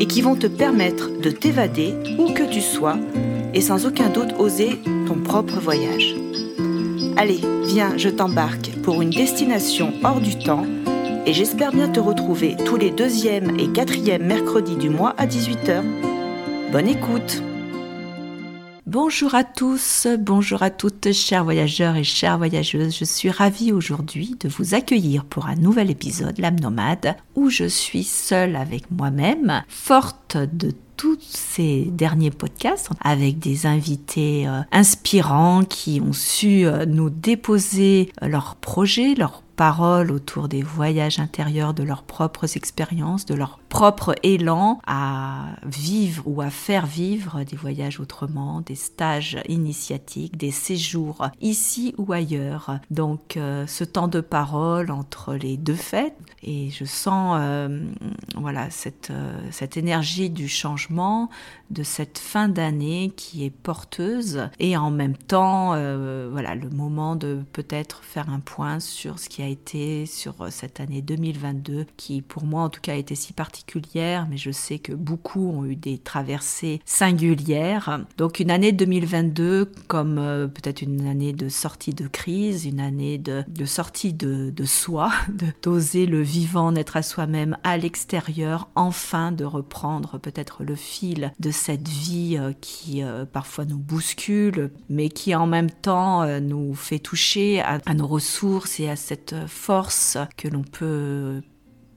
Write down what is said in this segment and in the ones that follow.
et qui vont te permettre de t'évader où que tu sois et sans aucun doute oser ton propre voyage. Allez, viens, je t'embarque pour une destination hors du temps et j'espère bien te retrouver tous les deuxième et quatrième mercredis du mois à 18h. Bonne écoute Bonjour à tous, bonjour à toutes, chers voyageurs et chères voyageuses. Je suis ravie aujourd'hui de vous accueillir pour un nouvel épisode, l'âme nomade, où je suis seule avec moi-même, forte de tous ces derniers podcasts avec des invités euh, inspirants qui ont su euh, nous déposer euh, leurs projets, leurs paroles autour des voyages intérieurs, de leurs propres expériences, de leur propre élan à vivre ou à faire vivre des voyages autrement, des stages initiatiques, des séjours ici ou ailleurs. Donc euh, ce temps de parole entre les deux fêtes et je sens euh, voilà cette, euh, cette énergie du changement, de cette fin d'année qui est porteuse et en même temps voilà le moment de peut-être faire un point sur ce qui a été sur cette année 2022 qui pour moi en tout cas a été si particulière mais je sais que beaucoup ont eu des traversées singulières. Donc une année 2022 comme euh, peut-être une année de sortie de crise, une année de, sortie de, de soi, d'oser le vivant, naître à soi-même à l'extérieur, enfin de reprendre peut-être le fil de cette vie euh, qui euh, parfois nous bouscule mais qui en même temps nous fait toucher à nos ressources et à cette force que l'on peut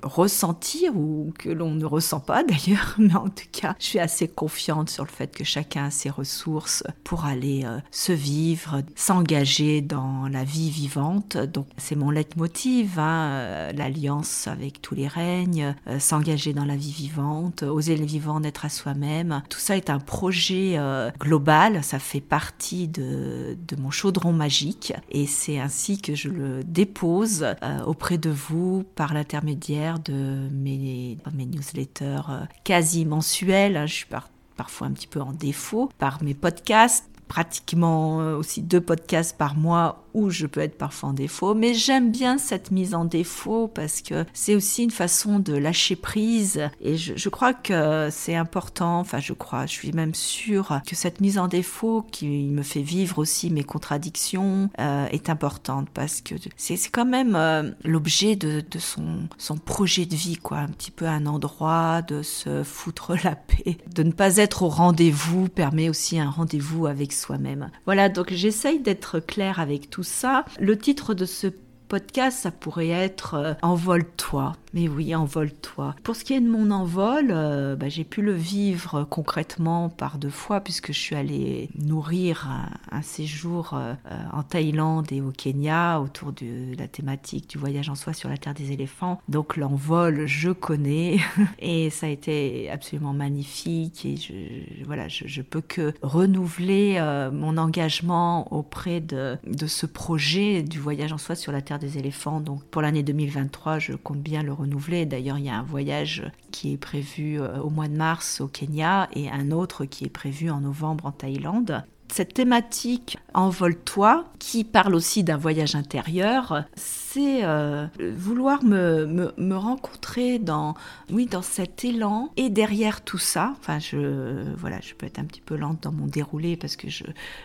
ressentir ou que l'on ne ressent pas d'ailleurs, mais en tout cas, je suis assez confiante sur le fait que chacun a ses ressources pour aller euh, se vivre, s'engager dans la vie vivante. Donc c'est mon leitmotiv, hein, euh, l'alliance avec tous les règnes, euh, s'engager dans la vie vivante, oser le vivant, naître à soi-même. Tout ça est un projet global, ça fait partie de, de mon chaudron magique et c'est ainsi que je le dépose auprès de vous par l'intermédiaire de mes, newsletters euh, quasi mensuels. Hein, je suis parfois un petit peu en défaut par mes podcasts pratiquement euh, aussi deux podcasts par mois où je peux être parfois en défaut, mais j'aime bien cette mise en défaut parce que c'est aussi une façon de lâcher prise. Et je, crois que c'est important, enfin je crois, je suis même sûre que cette mise en défaut qui me fait vivre aussi mes contradictions euh, est importante parce que c'est quand même euh, l'objet de, de, son, son projet de vie, quoi, un petit peu un endroit de se foutre la paix, de ne pas être au rendez-vous permet aussi un rendez-vous avec soi-même. Voilà, donc j'essaye d'être claire avec tout ça. Le titre de ce podcast, ça pourrait être euh, Envole-toi. Mais oui, envole-toi. Pour ce qui est de mon envol, euh, bah, j'ai pu le vivre concrètement par deux fois puisque je suis allée nourrir un, séjour euh, en Thaïlande et au Kenya autour de la thématique du voyage en soi sur la terre des éléphants. Donc l'envol, je connais et ça a été absolument magnifique et je, voilà, je, peux que renouveler mon engagement auprès de, de ce projet du voyage en soi sur la terre des éléphants. Donc pour l'année 2023, je compte bien le renouveler. D'ailleurs, il y a un voyage qui est prévu euh, au mois de mars au Kenya et un autre qui est prévu en novembre en Thaïlande cette thématique Envole-toi, qui parle aussi d'un voyage intérieur, c'est euh, vouloir me, rencontrer dans, oui, dans cet élan et derrière tout ça, enfin, je, voilà, je peux être un petit peu lente dans mon déroulé parce que je,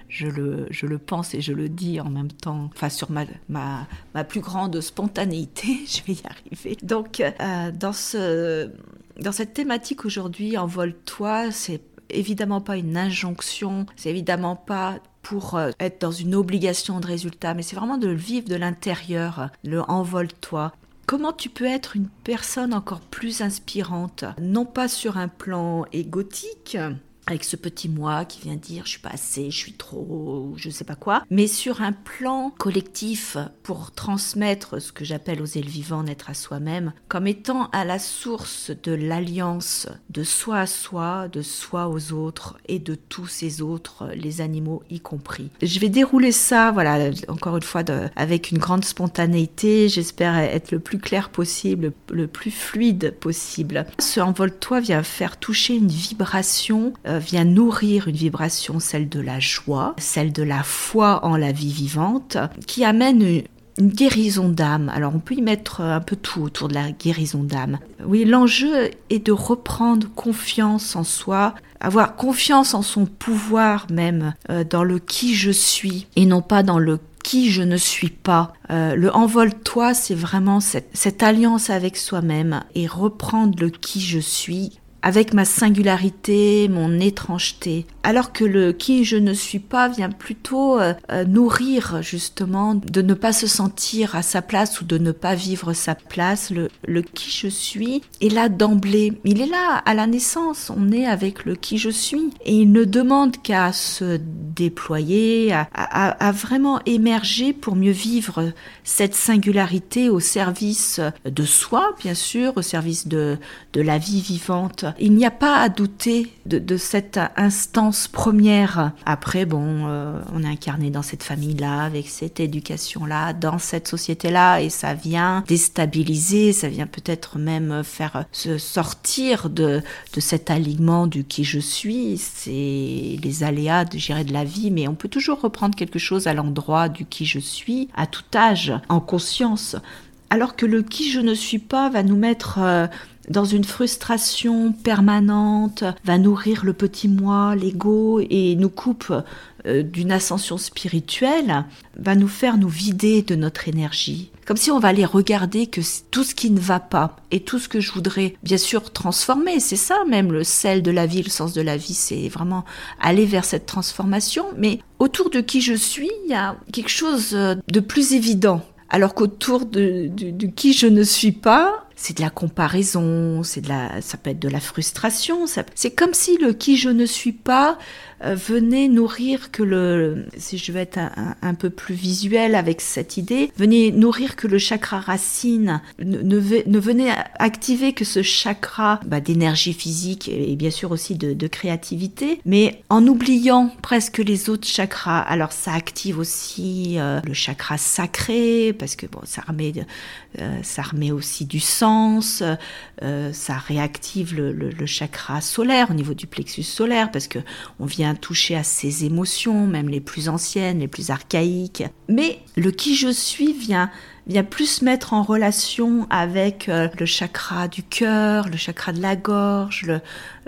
je, le, je le pense et je le dis en même temps, enfin, sur ma, ma, ma plus grande spontanéité, je vais y arriver. Donc, euh, dans, ce, dans cette thématique aujourd'hui, Envole-toi, c'est évidemment pas une injonction, c'est évidemment pas pour euh, être dans une obligation de résultat, mais c'est vraiment de le vivre de l'intérieur, le envole-toi. Comment tu peux être une personne encore plus inspirante, non pas sur un plan égotique, avec ce petit moi qui vient dire je suis pas assez, je suis trop, je sais pas quoi, mais sur un plan collectif pour transmettre ce que j'appelle oser le vivant, naître à soi-même, comme étant à la source de l'alliance de soi à soi, de soi aux autres et de tous ces autres, les animaux y compris. Je vais dérouler ça, voilà, encore une fois, avec une grande spontanéité, j'espère être le plus clair possible, le plus fluide possible. Ce envole-toi vient faire toucher une vibration euh, vient nourrir une vibration, celle de la joie, celle de la foi en la vie vivante, qui amène une guérison d'âme. Alors on peut y mettre un peu tout autour de la guérison d'âme. Oui, l'enjeu est de reprendre confiance en soi, avoir confiance en son pouvoir même, euh, dans le qui je suis, et non pas dans le qui je ne suis pas. Euh, le envole-toi, c'est vraiment cette alliance avec soi-même et reprendre le qui je suis avec ma singularité, mon étrangeté, alors que le qui je ne suis pas vient plutôt euh, euh, nourrir justement de ne pas se sentir à sa place ou de ne pas vivre sa place. Le, qui je suis est là d'emblée. Il est là à la naissance. On est avec le qui je suis et il ne demande qu'à se déployer, à, à, à vraiment émerger pour mieux vivre cette singularité au service de soi, bien sûr, au service de, de la vie vivante il n'y a pas à douter de, cette instance première. Après, bon, euh, on est incarné dans cette famille-là, avec cette éducation-là, dans cette société-là, et ça vient déstabiliser, ça vient peut-être même faire se sortir de, cet alignement du qui je suis. C'est les aléas de de la vie, mais on peut toujours reprendre quelque chose à l'endroit du qui je suis, à tout âge, en conscience alors que le qui je ne suis pas va nous mettre euh, dans une frustration permanente, va nourrir le petit moi, l'ego, et nous coupe euh, d'une ascension spirituelle, va nous faire nous vider de notre énergie. Comme si on va aller regarder que tout ce qui ne va pas et tout ce que je voudrais bien sûr transformer, c'est ça même le sel de la vie, le sens de la vie, c'est vraiment aller vers cette transformation. Mais autour de qui je suis, il y a quelque chose de plus évident alors qu'autour de, qui je ne suis pas, c'est de la comparaison, c'est de la, ça peut être de la frustration. C'est comme si le qui je ne suis pas venait nourrir que le, si je veux être un, peu plus visuel avec cette idée, venait nourrir que le chakra racine, ne, ne, activer que ce chakra bah, d'énergie physique et, bien sûr aussi de, créativité, mais en oubliant presque les autres chakras. Alors ça active aussi euh, le chakra sacré parce que bon, ça remet, euh, ça remet aussi du sens, ça réactive le, le, le chakra solaire au niveau du plexus solaire parce que on vient toucher à ses émotions, même les plus anciennes, les plus archaïques. Mais le qui je suis vient vient plus mettre en relation avec euh, le chakra du cœur, le chakra de la gorge, le,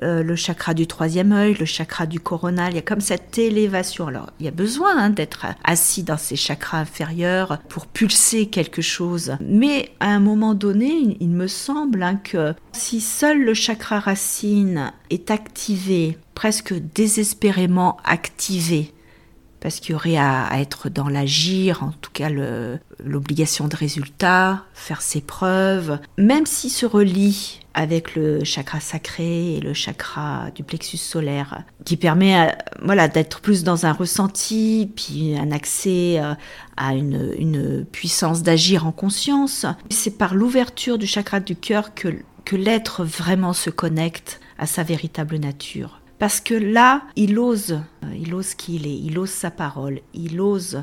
euh, le chakra du troisième œil, le chakra du coronal. Il y a comme cette élévation. Alors, il y a besoin hein, d'être assis dans ces chakras inférieurs pour pulser quelque chose. Mais à un moment donné, il, me semble hein, que si seul le chakra racine est activé, presque désespérément activé, parce qu'il y aurait à, être dans l'agir, en tout cas l'obligation de résultat, faire ses preuves, même s'il se relie avec le chakra sacré et le chakra du plexus solaire, qui permet euh, voilà, d'être plus dans un ressenti, puis un accès euh, à une, puissance d'agir en conscience. C'est par l'ouverture du chakra du cœur que l'être vraiment se connecte à sa véritable nature. Parce que là, il ose, il ose qui il est, il ose sa parole, il ose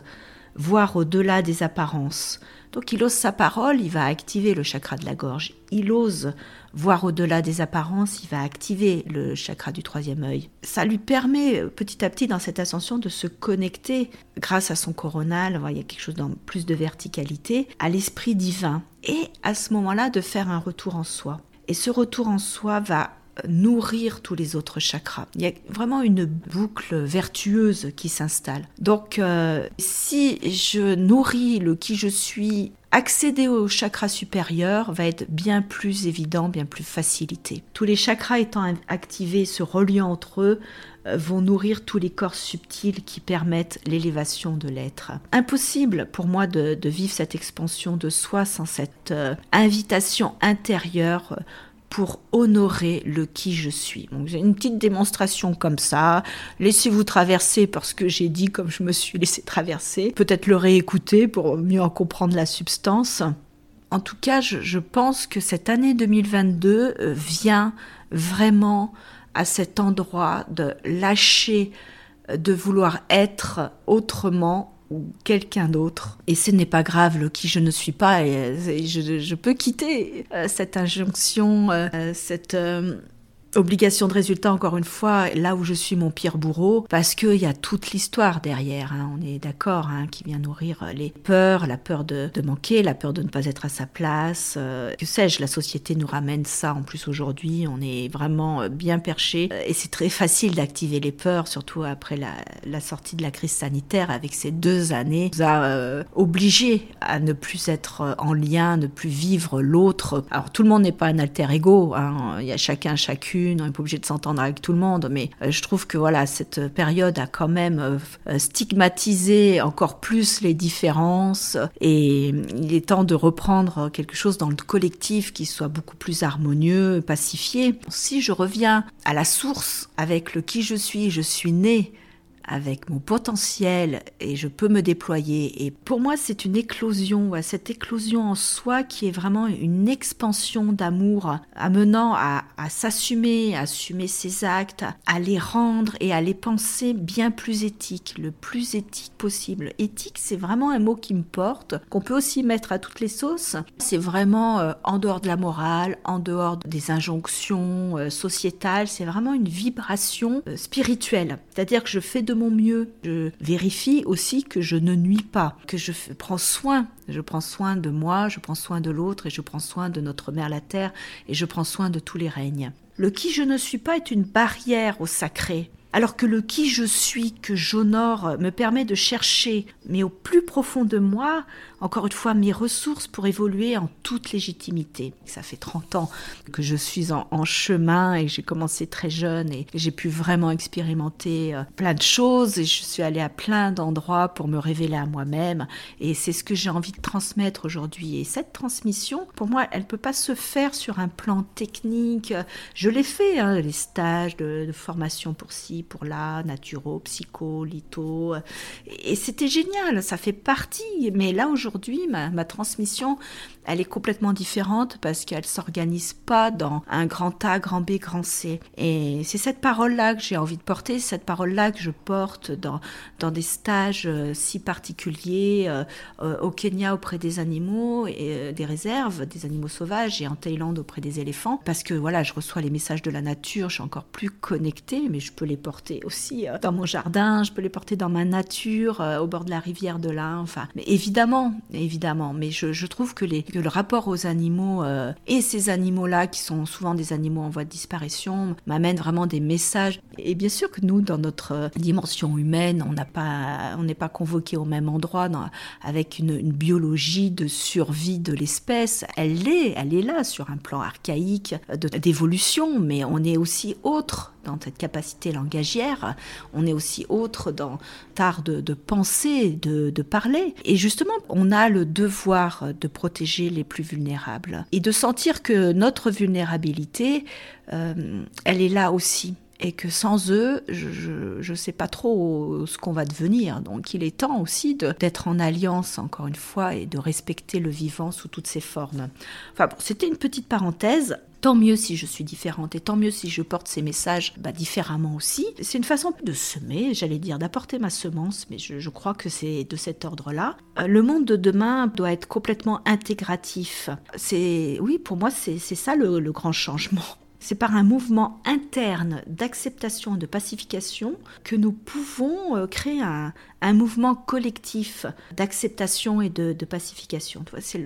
voir au-delà des apparences. Donc il ose sa parole, il va activer le chakra de la gorge. Il ose voir au-delà des apparences, il va activer le chakra du troisième œil. Ça lui permet petit à petit dans cette ascension de se connecter grâce à son coronal, il y a quelque chose dans plus de verticalité, à l'esprit divin. Et à ce moment-là, de faire un retour en soi. Et ce retour en soi va nourrir tous les autres chakras. Il y a vraiment une boucle vertueuse qui s'installe. Donc euh, si je nourris le qui je suis, accéder au chakra supérieur va être bien plus évident, bien plus facilité. Tous les chakras étant activés, se reliant entre eux, euh, vont nourrir tous les corps subtils qui permettent l'élévation de l'être. Impossible pour moi de, vivre cette expansion de soi sans cette euh, invitation intérieure pour honorer le qui je suis. Une petite démonstration comme ça. Laissez-vous traverser parce que j'ai dit comme je me suis laissé traverser. Peut-être le réécouter pour mieux en comprendre la substance. En tout cas, je, pense que cette année 2022 euh, vient vraiment à cet endroit de lâcher, euh, de vouloir être autrement ou quelqu'un d'autre. Et ce n'est pas grave le qui je ne suis pas. Et, je, peux quitter euh, cette injonction, cette Obligation de résultat, encore une fois, là où je suis mon pire bourreau, parce qu'il y a toute l'histoire derrière, hein, on est d'accord, hein, qui vient nourrir les peurs, la peur de, manquer, la peur de ne pas être à sa place. Euh, que sais-je, la société nous ramène ça en plus aujourd'hui, on est vraiment euh, bien perché, euh, et c'est très facile d'activer les peurs, surtout après la, sortie de la crise sanitaire, avec ces deux années, nous a obligés à ne plus être en lien, ne plus vivre l'autre. Alors tout le monde n'est pas un alter ego, hein, il y a chacun, chacune on n'est pas obligé de s'entendre avec tout le monde, mais euh, je trouve que voilà, cette période a quand même euh, stigmatisé encore plus les différences et il est temps de reprendre quelque chose dans le collectif qui soit beaucoup plus harmonieux, pacifié. Si je reviens à la source avec le qui je suis, je suis né avec mon potentiel et je peux me déployer. Et pour moi, c'est une éclosion, cette éclosion en soi qui est vraiment une expansion d'amour, amenant à, s'assumer, à assumer ses actes, à les rendre et à les penser bien plus éthiques, le plus éthique possible. Éthique, c'est vraiment un mot qui me porte, qu'on peut aussi mettre à toutes les sauces. C'est vraiment euh, en dehors de la morale, en dehors des injonctions euh, sociétales, c'est vraiment une vibration euh, spirituelle. C'est-à-dire que je fais de mon mieux. Je vérifie aussi que je ne nuis pas, que je prends soin. Je prends soin de moi, je prends soin de l'autre et je prends soin de notre mère la terre et je prends soin de tous les règnes. Le qui je ne suis pas est une barrière au sacré alors que le qui je suis que j'honore me permet de chercher, mais au plus profond de moi, encore une fois, mes ressources pour évoluer en toute légitimité. Ça fait 30 ans que je suis en, chemin et j'ai commencé très jeune et j'ai pu vraiment expérimenter euh, plein de choses et je suis allée à plein d'endroits pour me révéler à moi-même et c'est ce que j'ai envie de transmettre aujourd'hui. Et cette transmission, pour moi, elle ne peut pas se faire sur un plan technique. Je l'ai fait, hein, les stages de, formation pour ci, pour là, naturo, psycho, litho. Et c'était génial, ça fait partie. Mais là, aujourd'hui, ma, transmission, elle est complètement différente parce qu'elle s'organise pas dans un grand A, grand B, grand C. Et c'est cette parole-là que j'ai envie de porter, cette parole-là que je porte dans, dans des stages euh, si particuliers euh, euh, au Kenya auprès des animaux et des réserves, des animaux sauvages et en Thaïlande auprès des éléphants. Parce que voilà, je reçois les messages de la nature, je suis encore plus connectée, mais je peux les porter aussi dans mon jardin, je peux les porter dans ma nature, au bord de la rivière de l'Ain. Enfin, mais évidemment, évidemment. Mais je, trouve que le rapport aux animaux euh, et ces animaux-là, qui sont souvent des animaux en voie de disparition, m'amènent vraiment des messages. Et bien sûr que nous, dans notre euh, dimension humaine, on n'a pas, on n'est pas convoqué au même endroit, avec une, biologie de survie de l'espèce. Elle est, elle est là sur un plan archaïque d'évolution, mais on est aussi autre dans cette capacité langagière, on est aussi autre dans l'art de, penser, de, de, parler. Et justement, on a le devoir de protéger les plus vulnérables et de sentir que notre vulnérabilité, euh, elle est là aussi et que sans eux, je ne sais pas trop ce qu'on va devenir. Donc il est temps aussi d'être en alliance, encore une fois, et de respecter le vivant sous toutes ses formes. Enfin c'était une petite parenthèse. Tant mieux si je suis différente et tant mieux si je porte ces messages bah, différemment aussi. C'est une façon de semer, j'allais dire, d'apporter ma semence, mais je, crois que c'est de cet ordre-là. Euh, le monde de demain doit être complètement intégratif. C'est, oui, pour moi, c'est ça le grand changement. C'est par un mouvement interne d'acceptation et de pacification que nous pouvons euh, créer un, mouvement collectif d'acceptation et de, pacification. C'est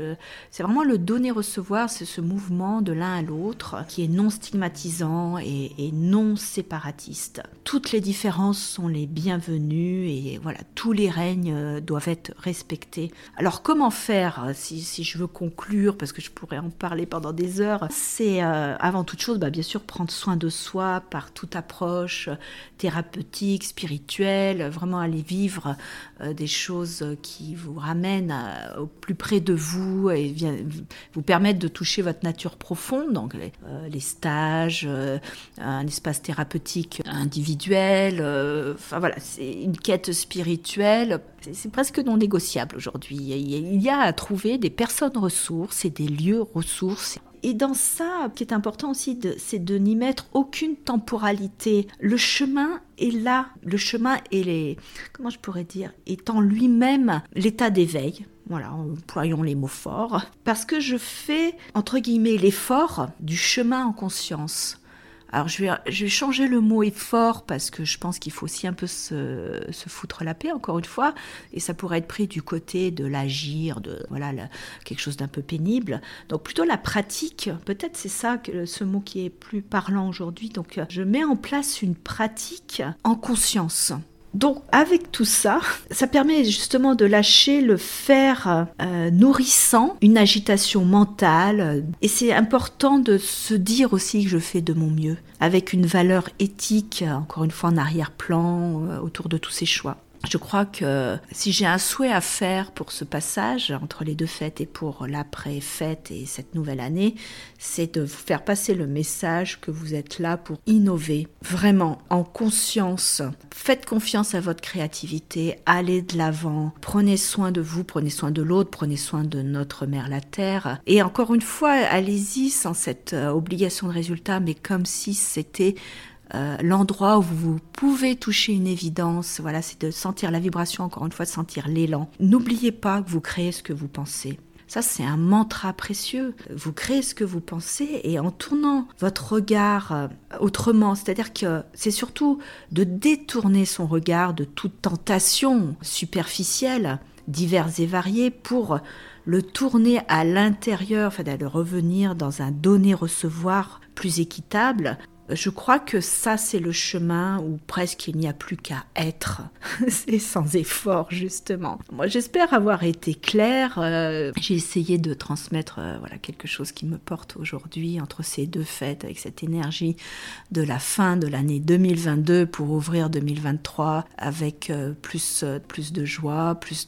vraiment le donner-recevoir, c'est ce mouvement de l'un à l'autre qui est non stigmatisant et, non séparatiste. Toutes les différences sont les bienvenues et voilà, tous les règnes euh, doivent être respectés. Alors comment faire, si, je veux conclure, parce que je pourrais en parler pendant des heures, c'est euh, avant toute chose bah, bien sûr prendre soin de soi par toute approche thérapeutique, spirituelle, vraiment aller vivre des choses qui vous ramènent au plus près de vous et vous permettent de toucher votre nature profonde, donc les, stages, un espace thérapeutique individuel, enfin voilà, c'est une quête spirituelle, c'est presque non négociable aujourd'hui. Il y a à trouver des personnes ressources et des lieux ressources et dans ça, ce qui est important aussi, c'est de n'y mettre aucune temporalité. Le chemin est là. Le chemin est les, comment je pourrais dire, est en lui-même l'état d'éveil. Voilà, employons les mots forts. Parce que je fais, entre guillemets, l'effort du chemin en conscience. Alors je vais, changer le mot effort parce que je pense qu'il faut aussi un peu se, se, foutre la paix, encore une fois, et ça pourrait être pris du côté de l'agir, de voilà quelque chose d'un peu pénible. Donc plutôt la pratique, peut-être c'est ça que ce mot qui est plus parlant aujourd'hui. Donc je mets en place une pratique en conscience. Donc avec tout ça, ça permet justement de lâcher le fer euh, nourrissant, une agitation mentale. Et c'est important de se dire aussi que je fais de mon mieux, avec une valeur éthique, encore une fois en arrière-plan, euh, autour de tous ces choix. Je crois que si j'ai un souhait à faire pour ce passage entre les deux fêtes et pour l'après-fête et cette nouvelle année, c'est de vous faire passer le message que vous êtes là pour innover, vraiment en conscience. Faites confiance à votre créativité, allez de l'avant, prenez soin de vous, prenez soin de l'autre, prenez soin de notre mère la Terre. Et encore une fois, allez-y sans cette euh, obligation de résultat, mais comme si c'était euh, l'endroit où vous pouvez toucher une évidence, voilà, c'est de sentir la vibration, encore une fois, de sentir l'élan. N'oubliez pas que vous créez ce que vous pensez. Ça, c'est un mantra précieux. Vous créez ce que vous pensez et en tournant votre regard euh, autrement, c'est-à-dire que c'est surtout de détourner son regard de toute tentation superficielle, diverses et variées, pour le tourner à l'intérieur, enfin, de revenir dans un donner-recevoir plus équitable, je crois que ça, c'est le chemin où presque il n'y a plus qu'à être. c'est sans effort, justement. Moi, j'espère avoir été claire. Euh, j'ai essayé de transmettre euh, voilà, quelque chose qui me porte aujourd'hui entre ces deux fêtes, avec cette énergie de la fin de l'année 2022 pour ouvrir 2023 avec euh, plus, plus de joie, plus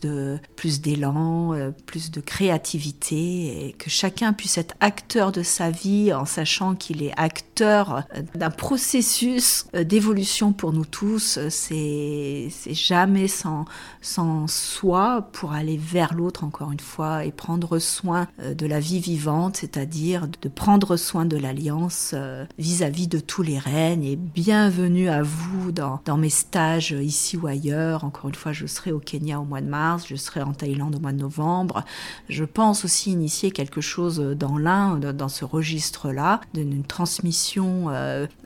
plus d'élan, plus de créativité et que chacun puisse être acteur de sa vie en sachant qu'il est acteur d'un processus euh, d'évolution pour nous tous. Euh, c'est jamais sans, sans soi pour aller vers l'autre, encore une fois, et prendre soin euh, de la vie vivante, c'est-à-dire de prendre soin de l'alliance vis-à-vis de tous les règnes. Et bienvenue à vous dans, mes stages ici ou ailleurs. Encore une fois, je serai au Kenya au mois de mars, je serai en Thaïlande au mois de novembre. Je pense aussi initier quelque chose dans l'Inde, dans ce registre-là, d'une transmission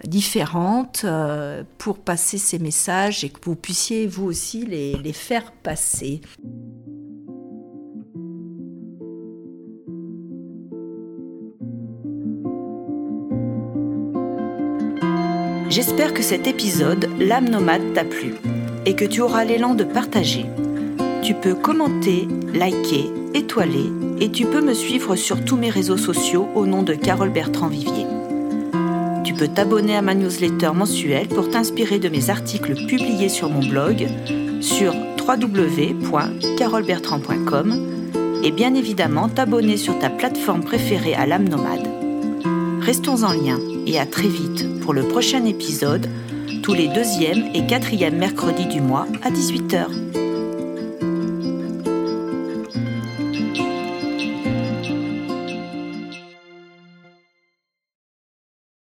différentes euh, pour passer ces messages et que vous puissiez vous aussi les, les faire passer. J'espère que cet épisode, L'âme nomade, t'a plu et que tu auras l'élan de partager. Tu peux commenter, liker, étoiler et tu peux me suivre sur tous mes réseaux sociaux au nom de Carole Bertrand Vivier. Tu peux t'abonner à ma newsletter mensuelle pour t'inspirer de mes articles publiés sur mon blog sur www.carolbertrand.com et bien évidemment t'abonner sur ta plateforme préférée à l'âme nomade. Restons en lien et à très vite pour le prochain épisode, tous les deuxième et quatrième mercredis du mois à 18h.